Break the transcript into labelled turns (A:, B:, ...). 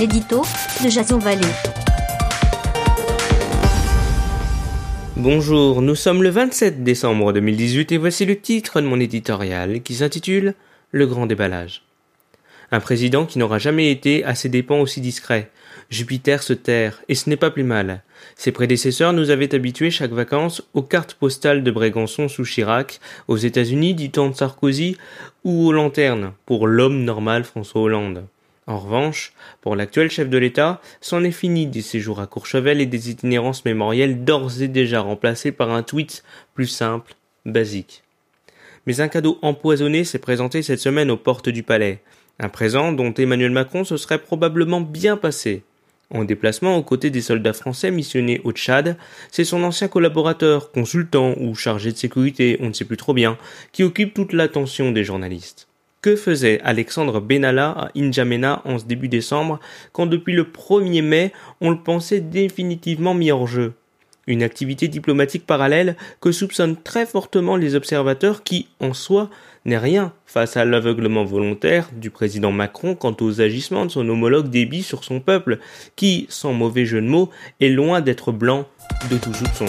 A: l'édito Jason.
B: Bonjour, nous sommes le 27 décembre 2018 et voici le titre de mon éditorial qui s'intitule Le grand déballage. Un président qui n'aura jamais été à ses dépens aussi discret. Jupiter se terre, et ce n'est pas plus mal. Ses prédécesseurs nous avaient habitués chaque vacances aux cartes postales de Brégançon sous Chirac, aux États-Unis du temps de Sarkozy, ou aux lanternes pour l'homme normal François Hollande. En revanche, pour l'actuel chef de l'État, c'en est fini des séjours à Courchevel et des itinérances mémorielles d'ores et déjà remplacés par un tweet plus simple, basique. Mais un cadeau empoisonné s'est présenté cette semaine aux portes du palais. Un présent dont Emmanuel Macron se serait probablement bien passé. En déplacement aux côtés des soldats français missionnés au Tchad, c'est son ancien collaborateur, consultant ou chargé de sécurité, on ne sait plus trop bien, qui occupe toute l'attention des journalistes. Que faisait Alexandre Benalla à N'Djamena en ce début décembre, quand depuis le 1er mai, on le pensait définitivement mis hors jeu? Une activité diplomatique parallèle que soupçonnent très fortement les observateurs qui, en soi, n'est rien face à l'aveuglement volontaire du président Macron quant aux agissements de son homologue Déby sur son peuple, qui, sans mauvais jeu de mots, est loin d'être blanc de tout soupçon.